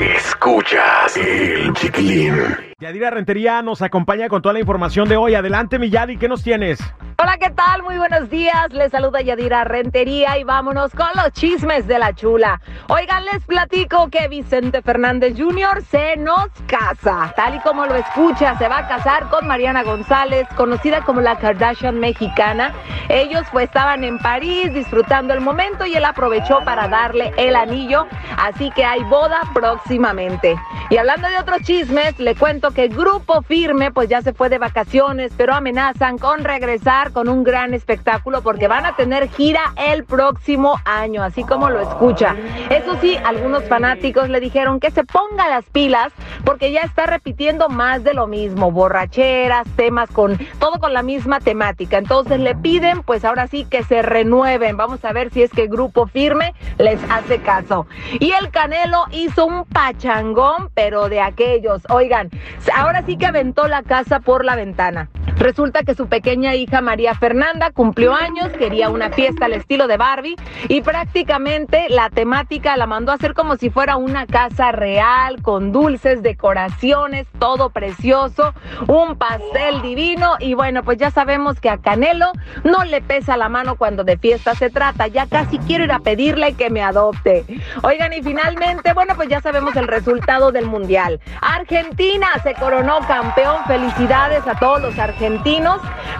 Escuchas el chiquilín. Yadira Rentería nos acompaña con toda la información de hoy. Adelante, mi Yadi, ¿qué nos tienes? Hola, ¿qué tal? Muy buenos días. Les saluda Yadira Rentería y vámonos con los chismes de la chula. Oigan, les platico que Vicente Fernández Jr. se nos casa. Tal y como lo escucha, se va a casar con Mariana González, conocida como la Kardashian mexicana. Ellos pues estaban en París disfrutando el momento y él aprovechó para darle el anillo. Así que hay boda próximamente. Y hablando de otros chismes, le cuento que Grupo Firme pues ya se fue de vacaciones, pero amenazan con regresar con un gran espectáculo porque van a tener gira el próximo año, así como lo escucha. Eso sí, algunos fanáticos le dijeron que se ponga las pilas porque ya está repitiendo más de lo mismo, borracheras, temas con todo con la misma temática. Entonces le piden pues ahora sí que se renueven. Vamos a ver si es que Grupo Firme les hace caso. Y el Canelo hizo un pachangón, pero de aquellos. Oigan, ahora sí que aventó la casa por la ventana. Resulta que su pequeña hija María Fernanda cumplió años, quería una fiesta al estilo de Barbie y prácticamente la temática la mandó a hacer como si fuera una casa real, con dulces, decoraciones, todo precioso, un pastel divino y bueno, pues ya sabemos que a Canelo no le pesa la mano cuando de fiesta se trata, ya casi quiero ir a pedirle que me adopte. Oigan, y finalmente, bueno, pues ya sabemos el resultado del Mundial. Argentina se coronó campeón, felicidades a todos los argentinos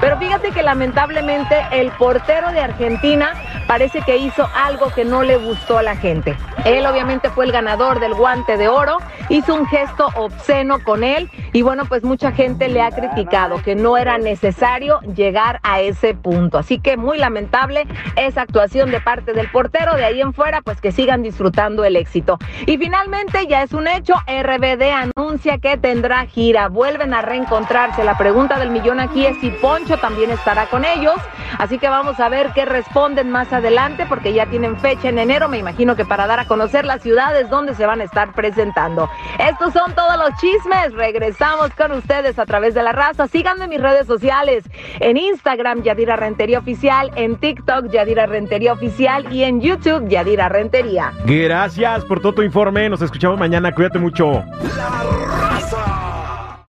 pero fíjate que lamentablemente el portero de Argentina parece que hizo algo que no le gustó a la gente. Él obviamente fue el ganador del guante de oro, hizo un gesto obsceno con él y bueno, pues mucha gente le ha criticado que no era necesario llegar a ese punto. Así que muy lamentable esa actuación de parte del portero, de ahí en fuera pues que sigan disfrutando el éxito. Y finalmente ya es un hecho, RBD anuncia que tendrá gira, vuelven a reencontrarse. La pregunta del millón aquí es si Poncho también estará con ellos. Así que vamos a ver qué responden más adelante porque ya tienen fecha en enero, me imagino que para dar a conocer las ciudades donde se van a estar presentando. Estos son todos los chismes. Regresamos con ustedes a través de la raza. Síganme en mis redes sociales. En Instagram, Yadira Rentería Oficial. En TikTok, Yadira Rentería Oficial. Y en YouTube, Yadira Rentería. Gracias por todo tu informe. Nos escuchamos mañana. Cuídate mucho. La